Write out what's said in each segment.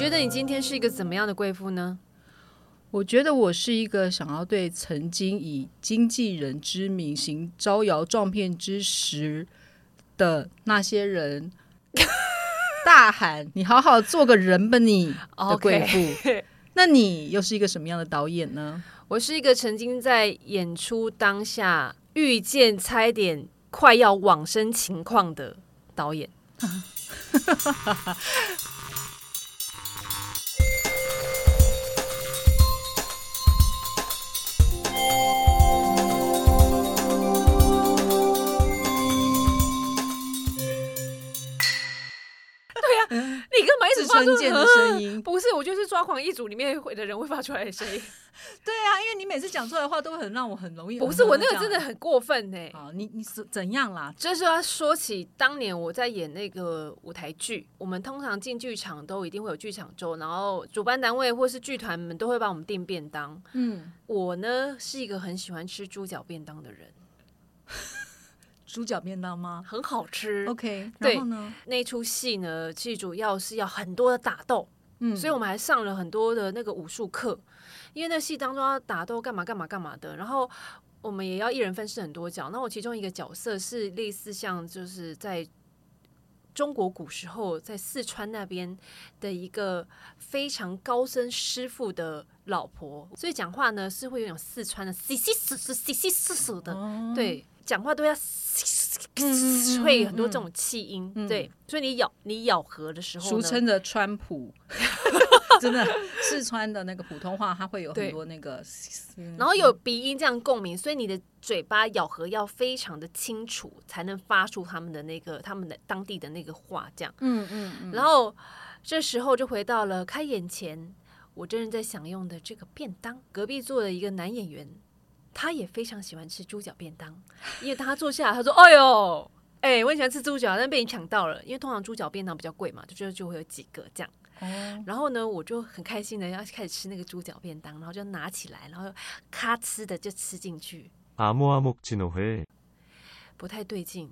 你觉得你今天是一个怎么样的贵妇呢？我觉得我是一个想要对曾经以经纪人之名行招摇撞骗之时的那些人 大喊：“你好好做个人吧，你的贵妇。” 那你又是一个什么样的导演呢？我是一个曾经在演出当下遇见差点快要往生情况的导演。纯健的声音 不是，我就是抓狂一组里面的人会发出来的声音。对啊，因为你每次讲出来的话都会很让我很容易。不是我那个真的很过分呢。啊，你你是怎样啦？就是要说起当年我在演那个舞台剧，我们通常进剧场都一定会有剧场周，然后主办单位或是剧团们都会帮我们订便当。嗯，我呢是一个很喜欢吃猪脚便当的人。猪脚便当吗？很好吃。OK，然后呢？那出戏呢，其实主要是要很多的打斗，嗯，所以我们还上了很多的那个武术课，因为那戏当中要打斗干嘛干嘛干嘛的。然后我们也要一人分饰很多角。那我其中一个角色是类似像就是在中国古时候在四川那边的一个非常高深师傅的老婆，所以讲话呢是会有种四川的稀稀疏疏、稀稀疏疏的，对。讲话都要会很多这种气音，对，所以你咬你咬合的时候，俗称的川普，真的四川的那个普通话，它会有很多那个，然后有鼻音这样共鸣，所以你的嘴巴咬合要非常的清楚，才能发出他们的那个他们的当地的那个话，这样，嗯嗯嗯。然后这时候就回到了开演前，我真正在享用的这个便当，隔壁坐的一个男演员。他也非常喜欢吃猪脚便当，因为当他坐下来，他说：“哎呦，哎，我很喜欢吃猪脚，但被你抢到了。因为通常猪脚便当比较贵嘛，就觉得就会有几个这样。然后呢，我就很开心的要开始吃那个猪脚便当，然后就拿起来，然后咔哧的就吃进去。阿木阿木基诺会不太对劲。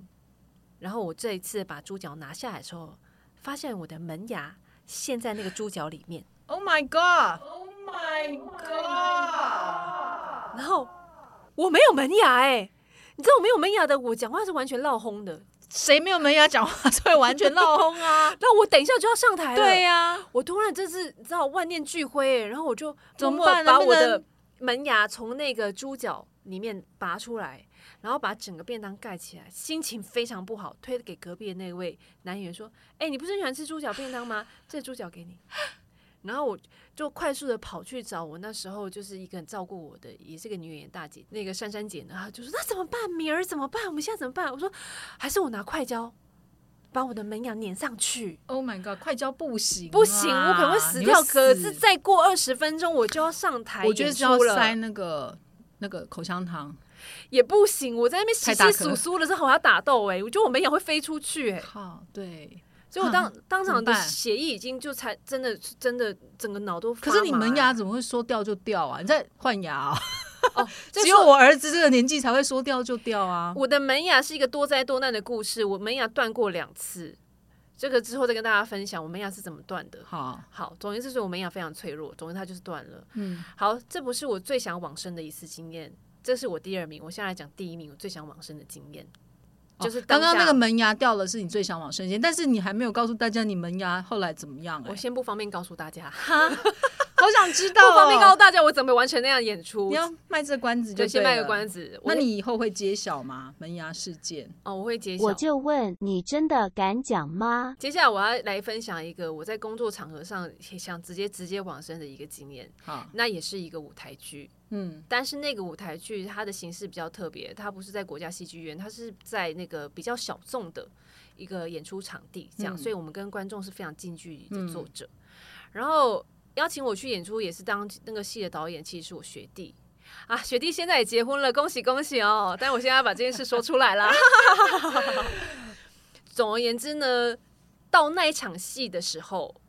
然后我这一次把猪脚拿下来的时候，发现我的门牙陷在那个猪脚里面。Oh my god! Oh my god! 然后。我没有门牙哎，你知道我没有门牙的，我讲话是完全闹轰的。谁没有门牙讲话就会完全闹轰啊？那我等一下就要上台了。对呀，我突然真是你知道万念俱灰，然后我就怎么办？把我的门牙从那个猪脚里面拔出来，然后把整个便当盖起来，心情非常不好，推给隔壁的那位男演员说：“哎，你不是很喜欢吃猪脚便当吗？这猪脚给你。”然后我就快速的跑去找我那时候就是一个很照顾我的，也是个女演员大姐，那个珊珊姐呢，她就说那怎么办？敏儿怎么办？我们现在怎么办？我说还是我拿快胶把我的门牙粘上去。Oh my god，快胶不行，不行，我可能会死掉。可是再过二十分钟我就要上台，我觉得是要塞那个那个口香糖也不行。我在那边洗洗簌簌的时候我要打斗哎，我觉得我门牙会飞出去哎。好，对。所以我当当场的血液已经就才真的真的整个脑都可是你门牙怎么会说掉就掉啊？你在换牙啊？哦，只有我儿子这个年纪才会说掉就掉啊！我的门牙是一个多灾多难的故事，我门牙断过两次，这个之后再跟大家分享我门牙是怎么断的。好，好，总之是我门牙非常脆弱，总之它就是断了。嗯，好，这不是我最想往生的一次经验，这是我第二名。我现在讲第一名，我最想往生的经验。就是刚刚那个门牙掉了，是你最想往生间，但是你还没有告诉大家你门牙后来怎么样。我先不方便告诉大家，好想知道，不方便告诉大家我怎么完成那样演出。你要卖这关子，就先卖个关子。那你以后会揭晓吗？门牙事件？哦，我会揭晓。我就问你，真的敢讲吗？接下来我要来分享一个我在工作场合上想直接直接往生的一个经验。好，那也是一个舞台剧。嗯，但是那个舞台剧它的形式比较特别，它不是在国家戏剧院，它是在那个比较小众的一个演出场地，这样，所以我们跟观众是非常近距离的坐着。然后邀请我去演出，也是当那个戏的导演，其实是我学弟啊，学弟现在也结婚了，恭喜恭喜哦！但我现在要把这件事说出来了。总而言之呢，到那一场戏的时候，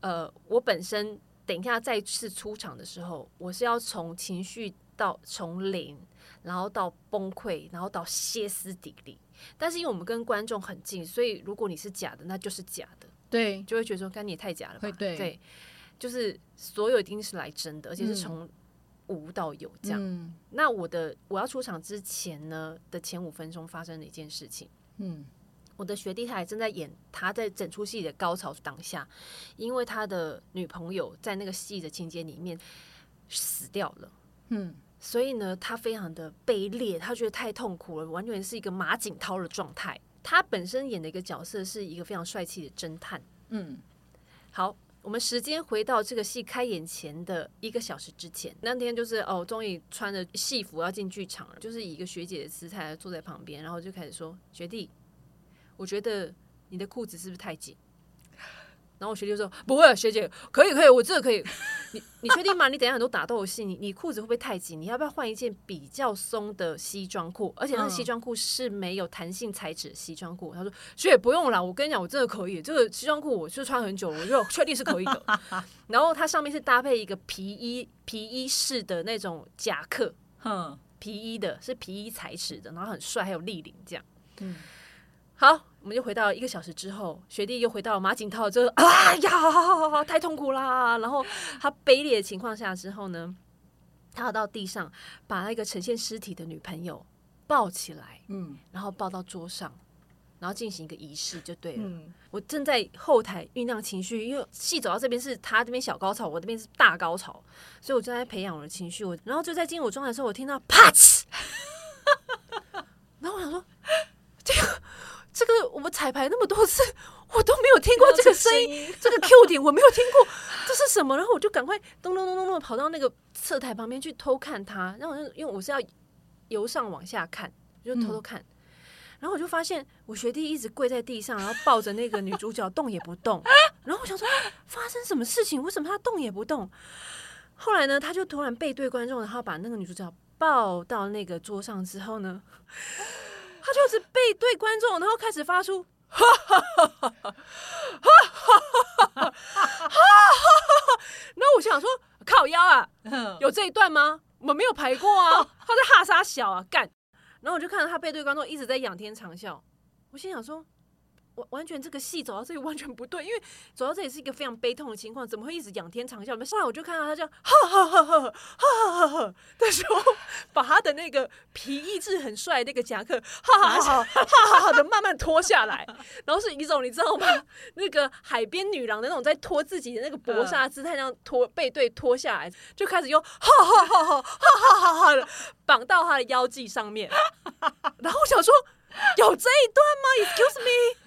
呃，我本身。等一下，再次出场的时候，我是要从情绪到从零，然后到崩溃，然后到歇斯底里。但是因为我们跟观众很近，所以如果你是假的，那就是假的。对，就会觉得说，干你也太假了吧？对对，就是所有一定是来真的，而且是从无到有这样。嗯那我的我要出场之前呢的前五分钟发生了一件事情，嗯我的学弟他还正在演他在整出戏的高潮当下，因为他的女朋友在那个戏的情节里面死掉了。嗯所以呢，他非常的卑劣，他觉得太痛苦了，完全是一个马景涛的状态。他本身演的一个角色是一个非常帅气的侦探。嗯好，我们时间回到这个戏开演前的一个小时之前，那天就是哦，终于穿着戏服要进剧场了，就是以一个学姐的姿态坐在旁边，然后就开始说：“学弟，我觉得你的裤子是不是太紧？”然后我学弟就说：“不会，学姐，可以可以，我这个可以。你你确定吗？你等一下很多打斗戏，你你裤子会不会太紧？你要不要换一件比较松的西装裤？而且那个嗯西装裤是没有弹性材质的西装裤。”他说：“学姐不用啦，我跟你讲，我真的可以。这个西装裤我就穿很久了，我就确定是可以的。然后它上面是搭配一个皮衣皮衣式的那种夹克，哼皮衣的是皮衣材质的，然后很帅，还有立领这样。嗯好，我们就回到一个小时之后，学弟又回到马景涛这个啊呀，太痛苦啦。然后他卑劣的情况下之后呢，他要到地上把那个呈现尸体的女朋友抱起来，嗯然后抱到桌上，然后进行一个仪式就对了。嗯我正在后台酝酿情绪，因为戏走到这边是他这边小高潮，我这边是大高潮，所以我正在培养我的情绪。我然后就在进入我状态的时候，我听到啪呲，然后我想说，这个这个我们彩排那么多次，我都没有听过这个声音，这个 Q 点 我没有听过，这是什么？然后我就赶快咚咚咚咚咚跑到那个侧台旁边去偷看他，然后因为我是要由上往下看，我就偷偷看。然后我就发现我学弟一直跪在地上，然后抱着那个女主角动也不动。然后我想说发生什么事情？为什么他动也不动？后来呢，他就突然背对观众，然后把那个女主角抱到那个桌上之后呢，他就是背对观众，然后开始发出 哈哈哈哈哈哈哈哈哈哈，然后我就想说靠腰啊，有这一段吗？我们没有排过啊，他在哈沙小啊干。然后我就看到他背对观众一直在仰天长啸，我心想说，完完全这个戏走到这里完全不对，因为走到这里是一个非常悲痛的情况，怎么会一直仰天长啸？后来我就看到他这样，哈哈哈哈哈哈哈哈，他说，把他的那个皮衣质很帅那个夹克，哈哈哈哈哈哈的慢慢脱下来，然后是一种你知道吗？那个海边女郎的那种在脱自己的那个薄纱姿态，那样脱背对脱下来，就开始用哈哈哈哈哈哈哈的绑到他的腰际上面，然后我想说有这一段吗？Excuse me。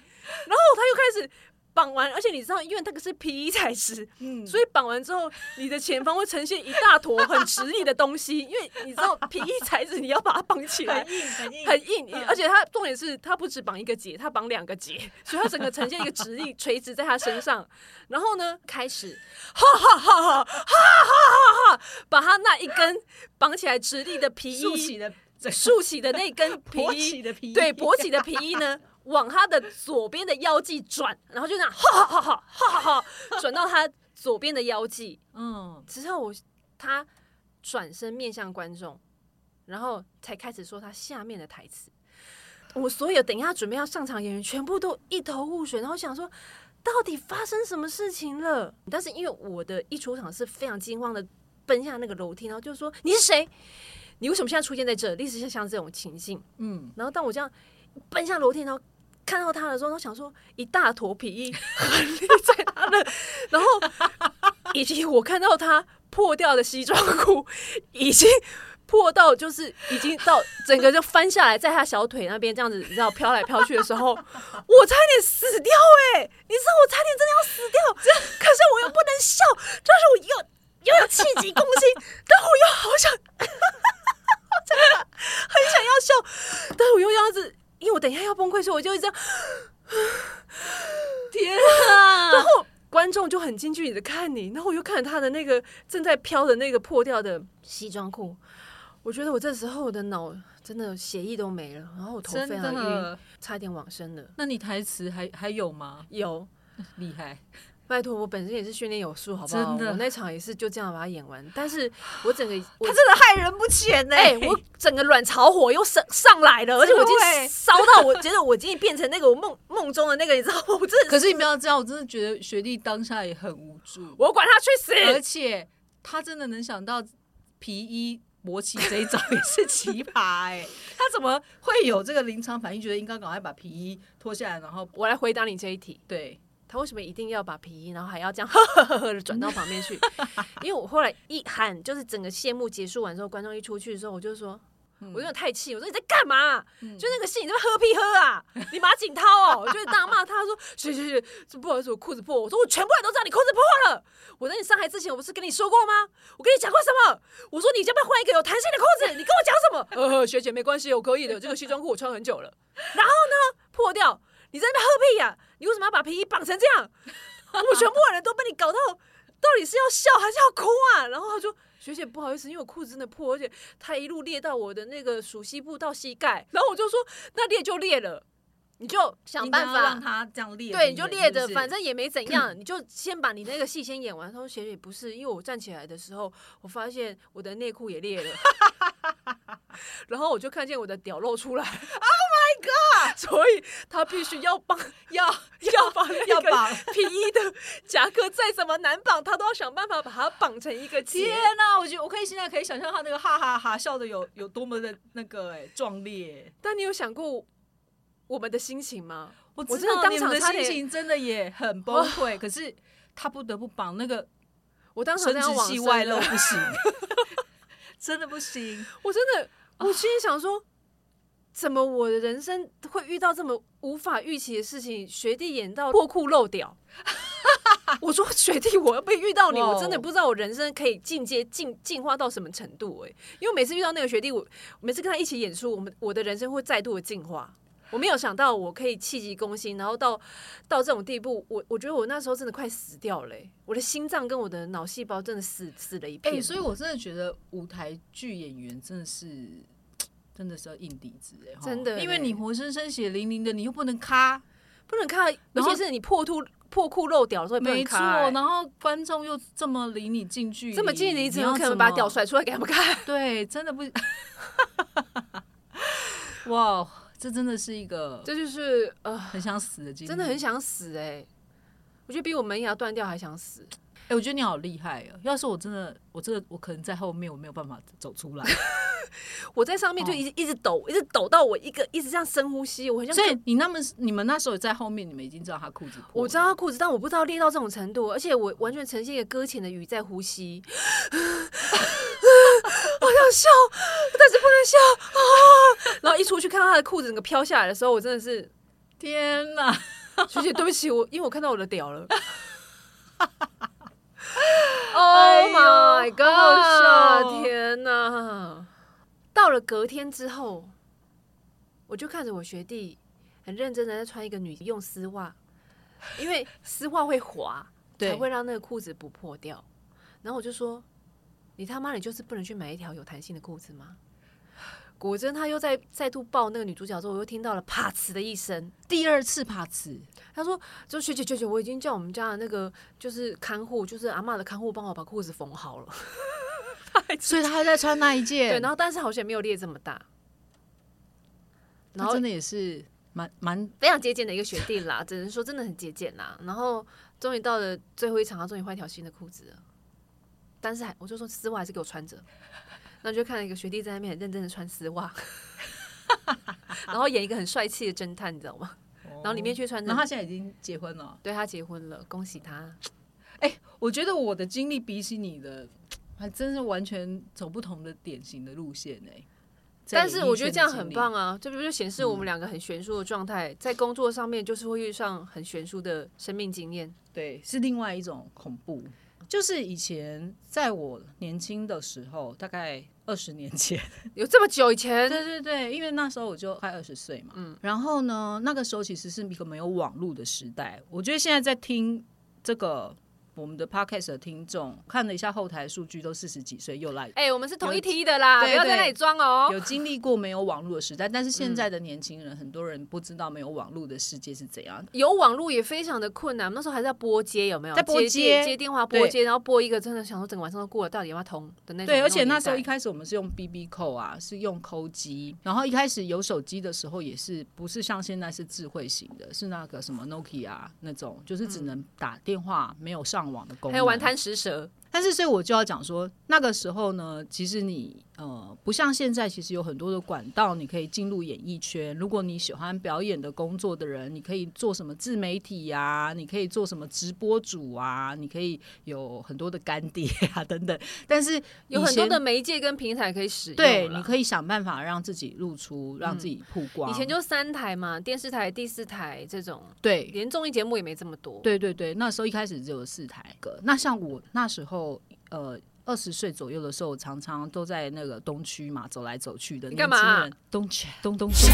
然后他又开始绑完，而且你知道，因为那个是皮衣 材质，嗯所以绑完之后，你的前方会呈现一大坨很直立的东西，因为你知道 皮衣材质，你要把它绑起来，很硬很硬很硬，而且它重点是它不止绑一个结，它绑两个结，所以它整个呈现一个直立 垂直在他身上。然后呢，开始哈哈哈哈哈哈哈哈，把它那一根绑起来直立的皮衣，竖起的那根皮衣起的皮衣对，勃起的皮衣呢，往他的左边的腰际转，然后就这样哈哈哈哈哈哈哈转到他左边的腰际。嗯之后我他转身面向观众，然后才开始说他下面的台词。我所有等一下准备要上场演员全部都一头雾水，然后想说到底发生什么事情了？但是因为我的一出场是非常惊慌的奔下那个楼梯，然后就说你是谁？你为什么现在出现在这？类似像像这种情境。嗯然后当我这样奔向楼梯，然后看到他的时候，都想说一大坨皮衣横立在他的，然后以及我看到他破掉的西装裤已经。破到就是已经到整个就翻下来，在他小腿那边这样子，你知道飘来飘去的时候，我差点死掉哎、你知道我差点真的要死掉，可是我又不能笑，就是我又又有气急攻心，但我又好想，真的很想要笑，但是我又这样子，因为我等一下要崩溃，所以我就会这样。天啊！然后观众就很近距离的看你，然后我又看着他的那个正在飘的那个破掉的西装裤，我觉得我这时候我的脑真的血液都没了，然后我头非常晕，的？差点往生了。那你台词还还有吗？有，厉害！拜托，我本身也是训练有素，好不好？真的。我那场也是就这样把它演完，但是 我整个 我他真的害人不浅呢、哎、我整个卵巢火又上上来了，而且我已经烧到我觉得我已经变成那个我梦梦中的那个，你知道吗？我真的可是你不要这样，我真的觉得学弟当下也很无助，我管他去死！而！且他真的能想到皮衣勃起这一招也是奇葩哎、他怎么会有这个临场反应，觉得应该赶快把皮衣脱下来，然后我来回答你这一题，对，他为什么一定要把皮衣，然后还要这样呵呵呵呵的转到旁边去？因为我后来一喊，就是整个谢幕结束完之后，观众一出去的时候，我就说。我有点太气，我说你在干嘛？就那个戏，你在喝屁喝啊！你马景涛哦，我就大骂他说：“学学学，这不好意思，我裤子破。”我说：“我全部人都知道你裤子破了。我在你上台之前，我不是跟你说过吗？我跟你讲过什么？我说你要不要换一个有弹性的裤子？你跟我讲什么？呃，学姐没关系，我可以的。这个西装裤我穿很久了。然后呢，破掉，你在那边喝屁呀、你为什么要把皮衣绑成这样？我全部人都被你搞到，到底是要笑还是要哭啊？然后他说学姐不好意思，因为我裤子真的破，而且它一路裂到我的那个属膝部到膝盖。然后我就说，那裂就裂了，你就想办法。让他这样裂，对，你就裂着，是是反正也没怎样，你就先把你那个戏先演完。他说：“学姐不是，因为我站起来的时候，我发现我的内裤也裂了，然后我就看见我的屌露出来。Oh my god！所以他必须要绑，要要绑要绑皮衣的夹克再怎么难绑，他都要想办法把它绑成一个结。天哪、我觉得我可以现在可以想象他那个哈哈哈笑的有有多么的那个哎、壮烈。但你有想过我们的心情吗？我我真的当知道你们的心情真的也很崩溃，可是他不得不绑那个我当时生殖器外露不行，真的不行。我真的，我心里想说，怎么我的人生会遇到这么无法预期的事情？学弟演到破裤漏屌，我说学弟，我要被遇到你，我真的不知道我人生可以进阶进进化到什么程度哎、因为每次遇到那个学弟，我每次跟他一起演出，我们我的人生会再度的进化。我没有想到我可以气急攻心，然后到到这种地步，我我觉得我那时候真的快死掉了欸、我的心脏跟我的脑细胞真的死死了一哎、片。所以我真的觉得舞台剧演员真的是。真的是要硬底子哎、真的欸因为你活生生血淋淋的，你又不能咔，不能咔，尤然后其是你破兔破裤漏屌的时候也不能没错，然后观众又这么离你近距离，这么近，你怎么可能把屌甩出来给他们看？对，真的不，哇，这真的是一个这就是呃，很想死的经历，真的很想死哎、我觉得比我门牙断掉还想死。哎、我觉得你好厉害哦！要是我真的，我真的，我可能在后面，我没有办法走出来。我在上面就一直、一直抖，一直抖到我一个一直这样深呼吸，我很像所以你那么，你们那时候在后面，你们已经知道他裤子破，我知道他裤子，但我不知道裂到这种程度，而且我完全呈现一个搁浅的鱼在呼吸。我想笑，但是不能笑啊！然后一出去看到他的裤子整个飘下来的时候，我真的是 天哪！学姐，对不起，我因为我看到我的屌了。哎 Oh 呦 my god！哦天哪！到了隔天之后，我就看着我学弟很认真的在穿一个女用丝袜，因为 丝袜会滑，对才会让那个裤子不破掉。然后我就说：“你他妈，你就是不能去买一条有弹性的裤子吗？”果真，他又在再度抱那个女主角之后，我又听到了啪呲的一声。第二次啪呲，他说：“就学姐学姐，我已经叫我们家的那个就是看护，就是阿嬷的看护，帮我把裤子缝好了。所以他还在穿那一件。对，然后但是好险没有裂这么大，然后真的也是蛮蛮非常节俭的一个学弟啦，只能说真的很节俭啦。然后终于到了最后一场，他终于换一条新的裤子了，但是还我就说丝袜还是给我穿着。然后就看到一个学弟在那边很认真的穿丝袜，然后演一个很帅气的侦探，你知道吗？然后里面却穿着然后他现在已经结婚了。对他结婚了，恭喜他。哎我觉得我的经历比起你的，还真是完全走不同的典型的路线哎、在但是我觉得这样很棒啊，这不就显示我们两个很悬殊的状态，在工作上面就是会遇上很悬殊的生命经验。对，是另外一种恐怖。就是以前在我年轻的时候，大概二十年前，有这么久以前，对对对，因为那时候我就快二十岁嘛，嗯，然后呢，那个时候其实是一个没有网络的时代。我觉得现在在听这个我们的 podcast 的听众看了一下后台数据，都四十几岁又来。哎，我们是同一梯的啦，不要在那里装哦。有经历过没有网络的时代，但是现在的年轻人，很多人不知道没有网络的世界是怎样。有网络也非常的困难，那时候还在拨接，有没有？在拨接接电话拨接，然后拨一个，真的想说整个晚上都过了，到底要不要通的那种。对，而且那时候一开始我们是用 BB 扣啊，是用扣机，然后一开始有手机的时候也是不是像现在是智慧型的，是那个什么 Nokia 那种，就是只能打电话没有上网的功能，还有玩贪食蛇。但是，所以我就要讲说，那个时候呢，其实你呃，不像现在，其实有很多的管道，你可以进入演艺圈。如果你喜欢表演的工作的人，你可以做什么自媒体呀？你可以做什么直播主啊？你可以有很多的干爹啊等等。但是有很多的媒介跟平台可以使用，对，你可以想办法让自己露出，让自己曝光。以前就三台嘛，电视台、第四台这种，对，连综艺节目也没这么多。对对对，那时候一开始只有四台个。那像我那时候。呃，二十岁左右的时候，常常都在那个东区嘛，走来走去的。你干嘛？东区，东东区。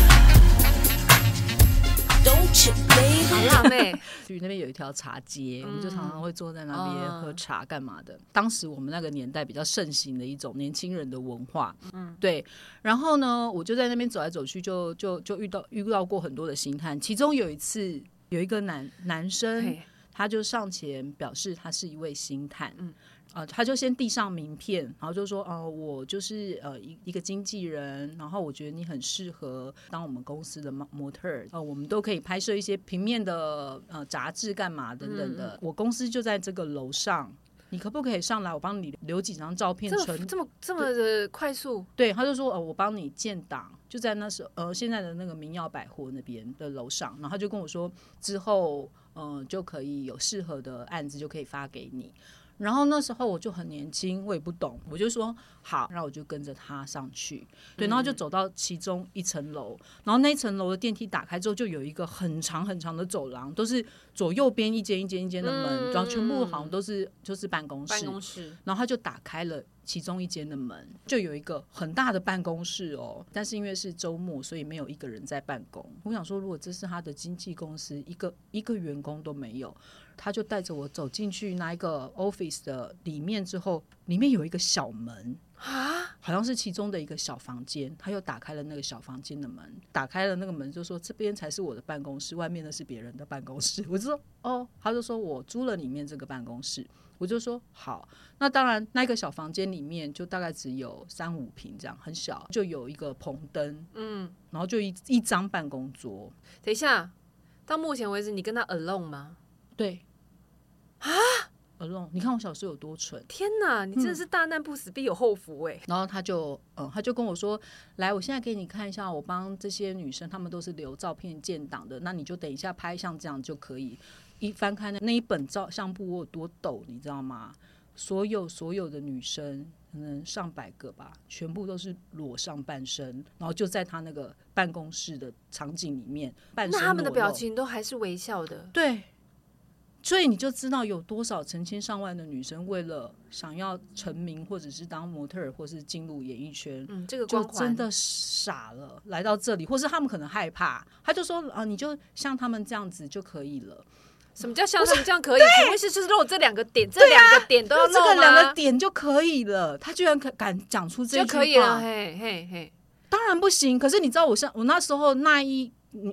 好辣妹，去那边有一条茶街，我们就常常会坐在那边喝茶，干嘛的？当时我们那个年代比较盛行的一种年轻人的文化。嗯，对。然后呢，我就在那边走来走去，就就就遇到遇到过很多的星探。其中有一次，有一个男男生，他就上前表示他是一位星探。嗯。啊，他就先递上名片，然后就说：“哦，我就是呃一一个经纪人，然后我觉得你很适合当我们公司的模模特儿，呃，我们都可以拍摄一些平面的呃杂志干嘛等等的。我公司就在这个楼上，你可不可以上来？我帮你留几张照片，存这么这么的快速？对，他就说：呃，我帮你建档，就在那时候呃现在的那个民耀百货那边的楼上，然后他就跟我说之后嗯就可以有适合的案子就可以发给你。”然后那时候我就很年轻，我也不懂，我就说好，然后我就跟着他上去，对，然后就走到其中一层楼，然后那层楼的电梯打开之后，就有一个很长很长的走廊，都是左右边一间一间一间的门，然后全部好像都是就是办公室，办公室，然后他就打开了其中一间的门，就有一个很大的办公室哦，但是因为是周末，所以没有一个人在办公。我想说，如果这是他的经纪公司，一个一个员工都没有。他就带着我走进去那一个 office 的里面之后，里面有一个小门啊，好像是其中的一个小房间。他又打开了那个小房间的门，打开了那个门就说：“这边才是我的办公室，外面的是别人的办公室。”我就说：“哦。”他就说我租了里面这个办公室。我就说：“好。”那当然，那个小房间里面就大概只有三五平这样，很小，就有一个棚灯，嗯，然后就一一张办公桌。等一下，到目前为止，你跟他 alone 吗？对，啊，alone，你看我小时候有多蠢！天哪，你真的是大难不死必有后福哎！然后他就，嗯，他就跟我说：“来，我现在给你看一下，我帮这些女生，她们都是留照片建档的，那你就等一下拍像这样就可以。一翻开那那一本照相簿，我有多抖，你知道吗？所有所有的女生，可能上百个吧，全部都是裸上半身，然后就在他那个办公室的场景里面，那他们的表情都还是微笑的，对。”所以你就知道有多少成千上万的女生为了想要成名，或者是当模特儿，或是进入演艺圈，嗯，这个就真的傻了，来到这里，或是他们可能害怕，他就说啊，你就像他们这样子就可以了。什么叫像他们这样可以？不会是就是露这两个点，这两个点都要露这个两个点就可以了。他居然可敢讲出这句话，嘿嘿嘿，当然不行。可是你知道，我像我那时候那一。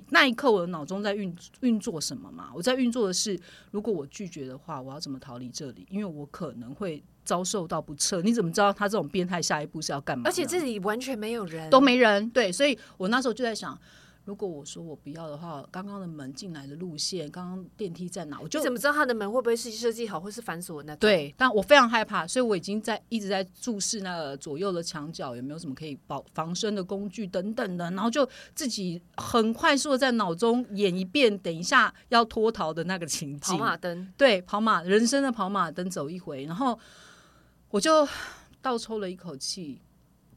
那一刻，我的脑中在运运作什么嘛？我在运作的是，如果我拒绝的话，我要怎么逃离这里？因为我可能会遭受到不测。你怎么知道他这种变态下一步是要干嘛？而且这里完全没有人，都没人。对，所以我那时候就在想。如果我说我不要的话，刚刚的门进来的路线，刚刚电梯在哪？我就怎么知道他的门会不会是设计好，或是反锁那？对，但我非常害怕，所以我已经在一直在注视那个左右的墙角有没有什么可以保防身的工具等等的，然后就自己很快速的在脑中演一遍，等一下要脱逃的那个情景。跑马灯，对，跑马人生的跑马灯走一回，然后我就倒抽了一口气，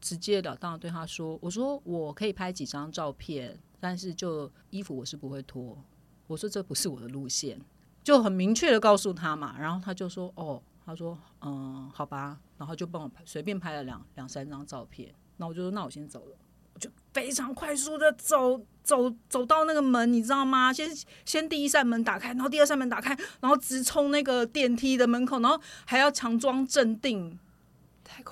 直截了当的对他说：“我说我可以拍几张照片。”但是就衣服我是不会脱，我说这不是我的路线，就很明确的告诉他嘛，然后他就说哦，他说嗯好吧，然后就帮我随便拍了两两三张照片，那我就说那我先走了，我就非常快速的走走走到那个门，你知道吗？先先第一扇门打开，然后第二扇门打开，然后直冲那个电梯的门口，然后还要强装镇定。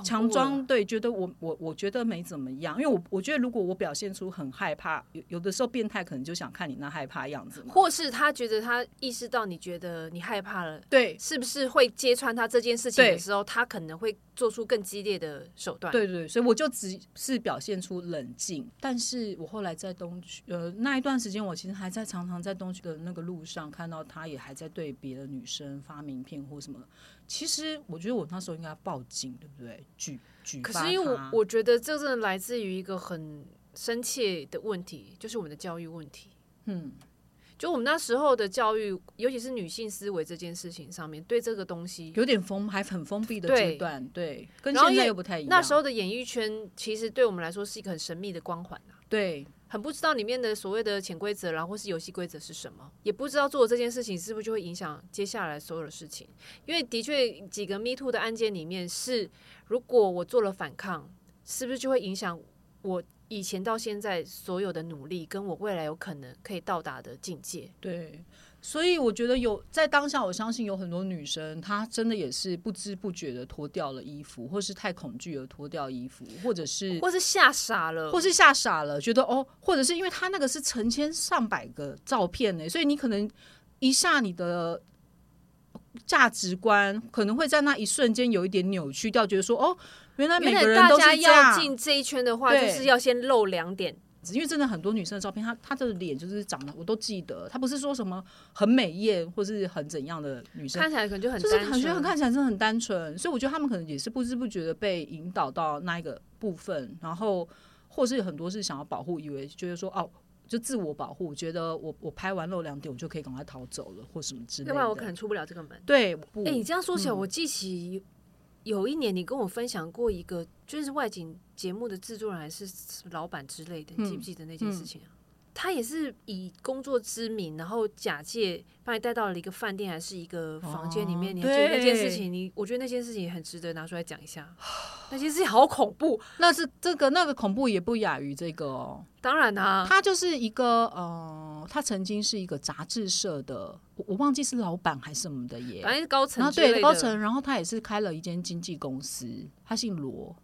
强装对，觉得我我我觉得没怎么样，因为我我觉得如果我表现出很害怕，有有的时候变态可能就想看你那害怕样子，或是他觉得他意识到你觉得你害怕了，对，是不是会揭穿他这件事情的时候，他可能会做出更激烈的手段？对对，所以我就只是表现出冷静，但是我后来在东区，呃，那一段时间我其实还在常常在东区的那个路上看到他，也还在对别的女生发名片或什么。其实我觉得我那时候应该报警，对不对？举举可是因为我我觉得这真的来自于一个很深切的问题，就是我们的教育问题。嗯，就我们那时候的教育，尤其是女性思维这件事情上面，对这个东西有点封，还很封闭的阶段。对，跟现在又不太一样。那时候的演艺圈其实对我们来说是一个很神秘的光环啊。对。很不知道里面的所谓的潜规则，然后或是游戏规则是什么，也不知道做这件事情是不是就会影响接下来所有的事情。因为的确几个 Me Too 的案件里面是，如果我做了反抗，是不是就会影响我以前到现在所有的努力，跟我未来有可能可以到达的境界？对。所以我觉得有在当下，我相信有很多女生，她真的也是不知不觉的脱掉了衣服，或是太恐惧而脱掉衣服，或者是，或是吓傻了，或是吓傻了，觉得哦，或者是因为她那个是成千上百个照片呢，所以你可能一下你的价值观可能会在那一瞬间有一点扭曲掉，觉得说哦，原来每个人都是要进这一圈的话，就是要先露两点。因为真的很多女生的照片，她她的脸就是长得我都记得，她不是说什么很美艳或是很怎样的女生，看起来可能就很就是感觉看起来真的很单纯，所以我觉得他们可能也是不知不觉的被引导到那一个部分，然后或是很多是想要保护，以为觉得说哦，就自我保护，觉得我我拍完露两点，我就可以赶快逃走了或什么之类的，要不然我可能出不了这个门。对，哎，你这样说起来，我记起。有一年，你跟我分享过一个，就是外景节目的制作人还是老板之类的，你记不记得那件事情啊？他也是以工作之名，然后假借把你带到了一个饭店还是一个房间里面。你觉得那件事情，你我觉得那件事情很值得拿出来讲一下。那件事情好恐怖，那是这个那个恐怖也不亚于这个哦。当然啊，他就是一个呃，他曾经是一个杂志社的，我我忘记是老板还是什么的耶，反正是高层。然后对高层，然后他也是开了一间经纪公司，他姓罗。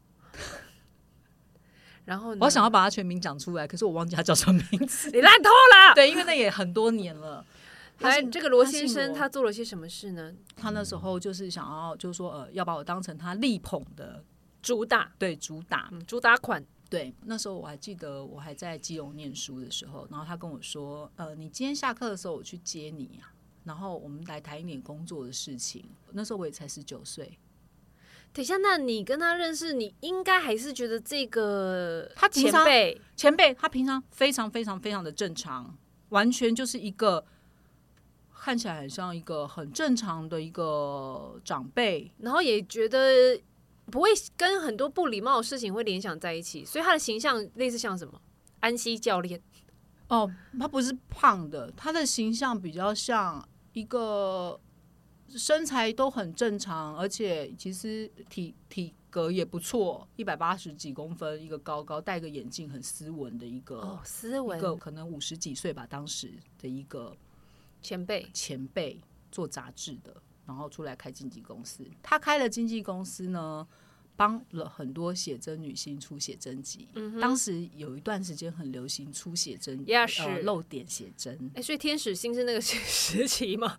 然后我想要把他全名讲出来，可是我忘记他叫什么名字。你烂透了。对，因为那也很多年了。来，这个罗先生他做了些什么事呢？他那时候就是想要，就是说呃，要把我当成他力捧的主打，对，主打，主打款。对，那时候我还记得，我还在基隆念书的时候，然后他跟我说，呃，你今天下课的时候我去接你啊，然后我们来谈一点工作的事情。那时候我也才十九岁。等一下，那你跟他认识，你应该还是觉得这个他前辈前辈，他平常非常非常非常的正常，完全就是一个看起来很像一个很正常的一个长辈，然后也觉得不会跟很多不礼貌的事情会联想在一起，所以他的形象类似像什么安西教练哦，他不是胖的，他的形象比较像一个。身材都很正常，而且其实体体格也不错，一百八十几公分，一个高高戴个眼镜，很斯文的一个，哦，斯文，一个可能五十几岁吧，当时的一个前辈，前辈做杂志的，然后出来开经纪公司。他开了经纪公司呢，帮了很多写真女星出写真集。当时有一段时间很流行出写真，呃，露点写真。哎，所以天使星是那个 时期吗？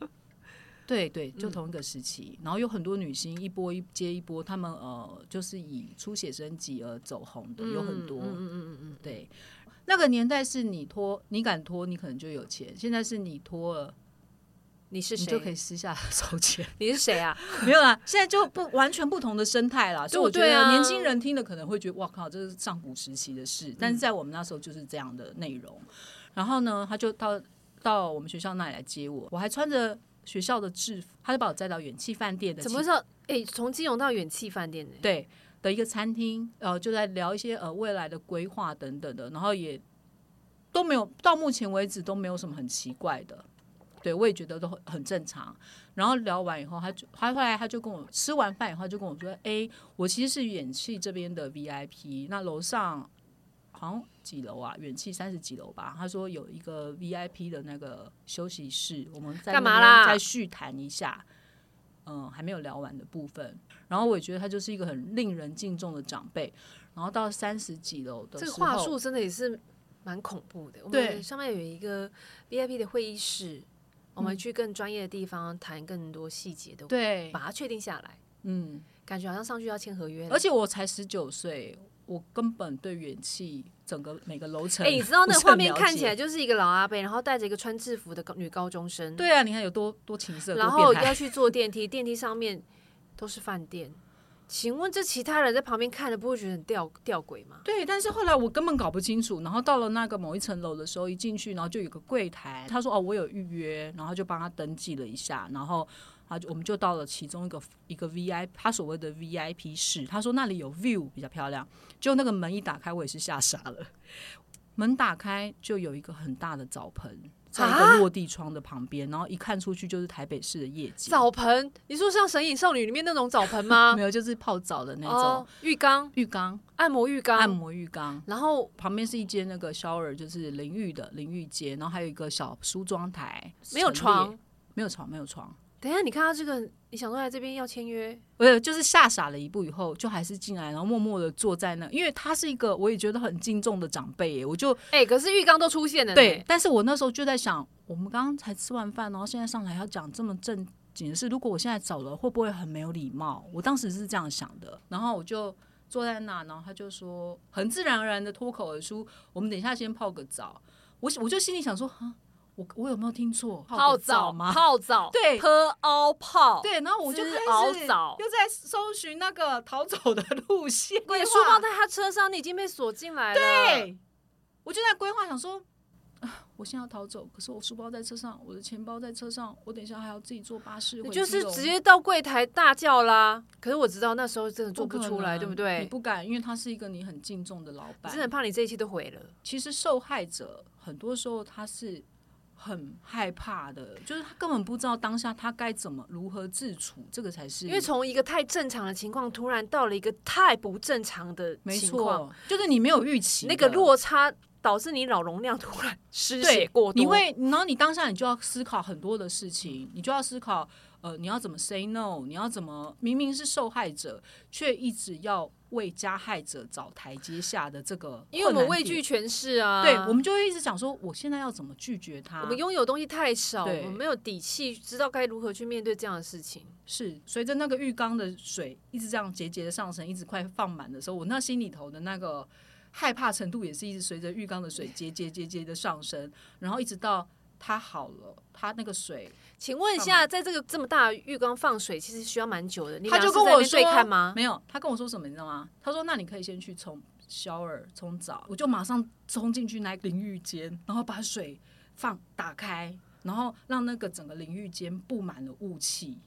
对对，就同一个时期，然后有很多女星一波一接一波，她们呃就是以出写真集而走红的，有很多。嗯嗯嗯嗯对，那个年代是你拖，你敢拖，你可能就有钱。现在是你拖了，你是谁就可以私下 收钱。你是谁啊？没有啦，现在就不完全不同的生态啦。所以我觉得年轻人听了可能会觉得哇靠，这是上古时期的事。但是在我们那时候就是这样的内容。然后呢，他就到到我们学校那里来接我，我还穿着。学校的制服，他就把我载到远气饭店的。怎么说？哎，从金融到远气饭店呢？对，的一个餐厅，呃，就在聊一些呃未来的规划等等的，然后也都没有到目前为止都没有什么很奇怪的。对，我也觉得都很很正常。然后聊完以后，他就他后来他就跟我吃完饭以后就跟我说：“哎，我其实是远气这边的 VIP，那楼上好像几楼啊，远气三十几楼吧。他说有一个 VIP 的那个休息室，我们在干嘛啦再续谈一下。嗯，还没有聊完的部分。然后我也觉得他就是一个很令人敬重的长辈。然后到三十几楼的这个话术真的也是蛮恐怖的。我对们上面有一个 VIP 的会议室，我们嗯去更专业的地方谈更多细节的，对把，它确定下来，嗯，感觉好像上去要签合约。而且我才十九岁，我根本对元气整个每个楼层，哎、你知道那个画面看起来就就是一个老阿伯，然后带着一个穿制服的高女高中生，对啊，你看有多多情色，然后要去坐电梯，电梯上面都是饭店。请问这其他人在旁边看了，不会觉得很吊吊诡吗？对，但是后来我根本搞不清楚，然后到了那个某一层楼的时候，一进去，然后就有个柜台，他说哦我有预约，然后就帮他登记了一下，然后他就我们就到了其中一个一个 VIP，他所谓的 VIP 室，他说那里有 view 比较漂亮，就那个门一打开，我也是吓傻了，门打开就有一个很大的澡盆。在一啊个落地窗的旁边，然后一看出去就是台北市的夜景。澡盆，你说像《神隐少女》里面那种澡盆吗 没？有，就是泡澡的那种、哦，浴缸、浴缸、按摩浴缸，按摩浴缸，然后旁边是一间那个 shower，就是淋浴的淋浴间，然后还有一个小梳妆台，没有床。没有床，没有床。等一下，你看到这个，你想说来这边要签约，我有，就是吓傻了一步以后，就还是进来，然后默默的坐在那，因为他是一个我也觉得很敬重的长辈耶，我就哎、可是浴缸都出现了，对，但是我那时候就在想，我们刚刚才吃完饭，然后现在上来要讲这么正经的事，如果我现在走了，会不会很没有礼貌？我当时是这样想的，然后我就坐在那，然后他就说，很自然而然的脱口而出，我们等一下先泡个澡。我我就心里想说，啊，我我有没有听错？泡澡澡吗？泡澡，对喝凹泡，对，然后我就滋开始熬澡又在搜寻那个逃走的路线，你的书包在他车上，你已经被锁进来了。对，我就在规划，想说，啊，我现在要逃走，可是我书包在车上，我的钱包在车上，我等一下还要自己坐巴士回你就是直接到柜台大叫啦。可是我知道那时候真的做不出来，能对不对？你不敢，因为他是一个你很敬重的老板我真的。很怕你这一切都毁了。其实受害者很多时候他是很害怕的，就是他根本不知道当下他该怎么如何自处，这个才是因为从一个太正常的情况，突然到了一个太不正常的情况，就是你没有预期那个落差导致你脑容量突然失血过多。你会，然后你当下你就要思考很多的事情，你就要思考，呃，你要怎么 say no，你要怎么明明是受害者，却一直要为加害者找台阶下的这个，因为我们畏惧，权势啊，对，我们就会一直讲说，我现在要怎么拒绝他？我们拥有东西太少，我们没有底气，知道该如何去面对这样的事情。是随着那个浴缸的水一直这样节节的上升，一直快放满的时候，我那心里头的那个害怕程度也是一直随着浴缸的水节节节节的上升，然后一直到它好了，它那个水请问一下，在这个这么大的浴缸放水，其实需要蛮久的。你他就跟我说对看吗？没有，他跟我说什么你知道吗？他说：“那你可以先去冲 shower 冲澡。”我就马上冲进去那个淋浴间，然后把水放打开，然后让那个整个淋浴间布满了雾气，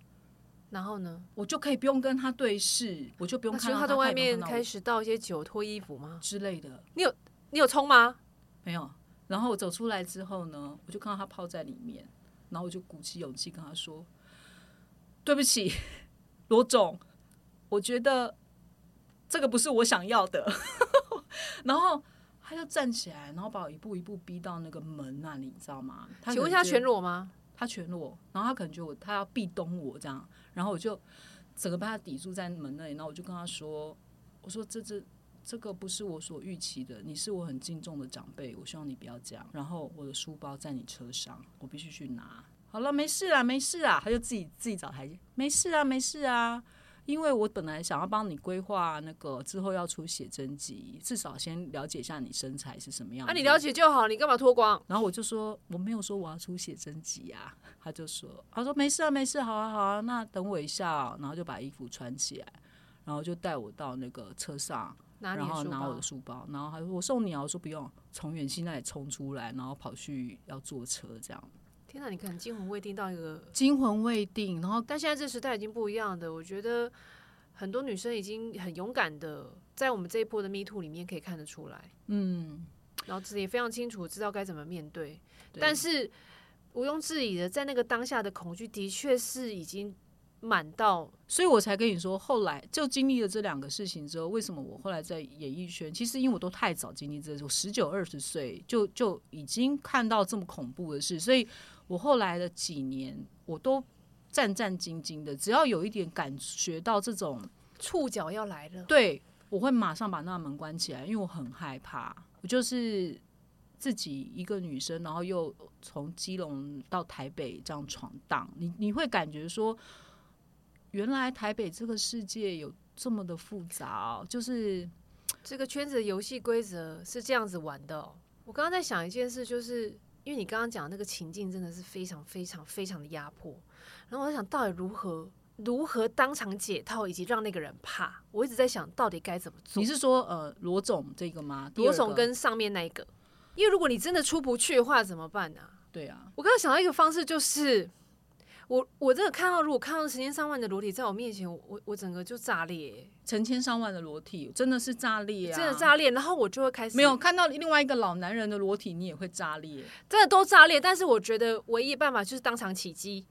然后呢？我就可以不用跟他对视，我就不用看到他在外面开始倒一些酒、脱衣服吗？之类的，你有你有冲吗？没有。然后我走出来之后呢，我就看到他泡在里面，然后我就鼓起勇气跟他说：“对不起，罗总，我觉得这个不是我想要的。”然后他就站起来，然后把我一步一步逼到那个门那里，你知道吗？他请问一下，全裸吗？他全裸，然后他可能觉得我他要壁咚我这样，然后我就整个把他抵住在门那里，然后我就跟他说：“我说这这这个不是我所预期的，你是我很敬重的长辈，我希望你不要这样。然后我的书包在你车上，我必须去拿。好了，没事啦，没事啦。”他就自己自己找台阶，没事啊，没事啊。因为我本来想要帮你规划那个之后要出写真集，至少先了解一下你身材是什么样子。啊，你了解就好，你干嘛脱光？然后我就说我没有说我要出写真集啊，他就说他说没事啊没事，好啊好啊，那等我一下哦、然后就把衣服穿起来，然后就带我到那个车上，然后拿我的。书包，然后还说我送你啊，我说不用，从远西那里冲出来，然后跑去要坐车这样，天哪，你可能惊魂未定到一个，惊魂未定，然后但现在这时代已经不一样的。我觉得很多女生已经很勇敢的，在我们这一波的 Me Too 里面可以看得出来，嗯，然后自己也非常清楚知道该怎么面对。对但是毋庸置疑的，在那个当下的恐惧，的确是已经满到，所以我才跟你说，后来就经历了这两个事情之后，为什么我后来在演艺圈？其实因为我都太早经历这我十九二十岁就就已经看到这么恐怖的事，所以我后来的几年我都战战兢兢的，只要有一点感觉到这种触角要来了，对我会马上把那门关起来，因为我很害怕，我就是。自己一个女生，然后又从基隆到台北这样闯荡，你你会感觉说，原来台北这个世界有这么的复杂，就是这个圈子的游戏规则是这样子玩的。我刚刚在想一件事，就是因为你刚刚讲那个情境真的是非常非常非常的压迫，然后我在想到底如何如何当场解套，以及让那个人怕。我一直在想到底该怎么做。你是说呃罗总这个吗？罗总跟上面那一个。因为如果你真的出不去的话，怎么办呢？对啊，我刚刚想到一个方式，就是我我真的看到，如果看到成千上万的裸体在我面前，我我整个就炸裂，成千上万的裸体真的是炸裂，真的炸裂，然后我就会开始没有看到另外一个老男人的裸体，你也会炸裂，真的都炸裂。但是我觉得唯一办法就是当场起机。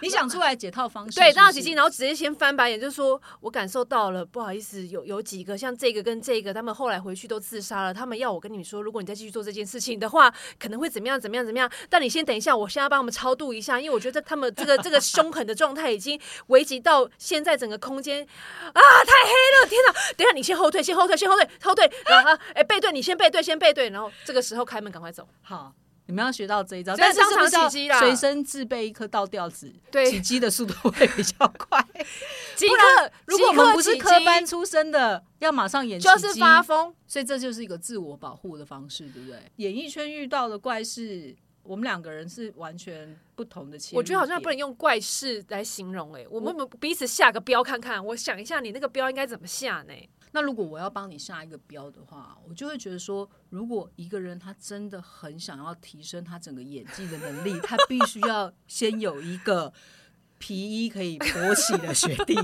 你想出来解套方式？对，当起机，然后直接先翻白眼，就说我感受到了，不好意思，有有几个像这个跟这个，他们后来回去都自杀了。他们要我跟你说，如果你再继续做这件事情的话，可能会怎么样？怎么样？怎么样？但你先等一下，我现在帮他们超度一下，因为我觉得他们这个这个 凶狠的状态已经危及到现在整个空间啊，太黑了！天哪！等一下你先后退，先后退，先后退，后退，然后哎背对，你先背对，先背对，然后这个时候开门，赶快走。好。你们要学到这一招，但是是起机啦，随身自备一颗倒吊子，对，起机的速度会比较快。不然，如果我们不是科班出身的，要马上演就是发疯，所以这就是一个自我保护的方式，对不对？演艺圈遇到的怪事，我们两个人是完全不同的。我觉得好像不能用怪事来形容，哎，我们彼此下个标看看。我想一下，你那个标应该怎么下呢？那如果我要帮你下一个标的话，我就会觉得说，如果一个人他真的很想要提升他整个演技的能力，他必须要先有一个皮衣可以勃起的学弟，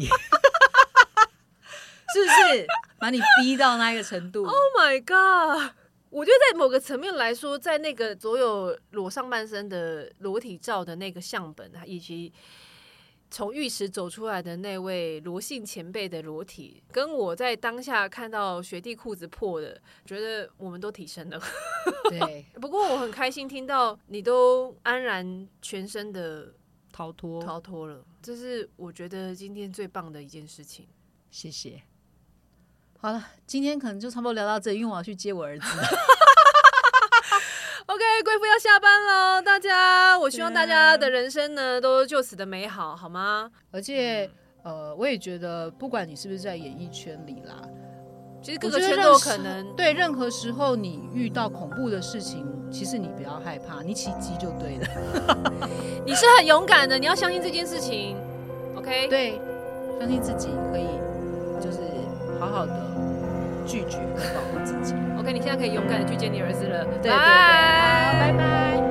是不是？把你逼到那个程度？Oh my god！我觉得在某个层面来说，在那个所有裸上半身的裸体照的那个相本以及。从浴池走出来的那位罗姓前辈的裸体，跟我在当下看到学弟裤子破的，觉得我们都提升了。对，不过我很开心听到你都安然全身的逃脱逃脱了，这是我觉得今天最棒的一件事情。谢谢。好了，今天可能就差不多聊到这里，因为我要去接我儿子。贵妇要下班了，大家，我希望大家的人生呢都就此的美好，好吗？而且，呃，我也觉得，不管你是不是在演艺圈里啦，其实各个圈都有可能。对，任何时候你遇到恐怖的事情，其实你不要害怕，你起鸡就对了。你是很勇敢的，你要相信这件事情。OK，对，相信自己可以，就是好好的拒绝和 保护自己。OK，你现在可以勇敢的去见你儿子了。对对对，好，拜拜。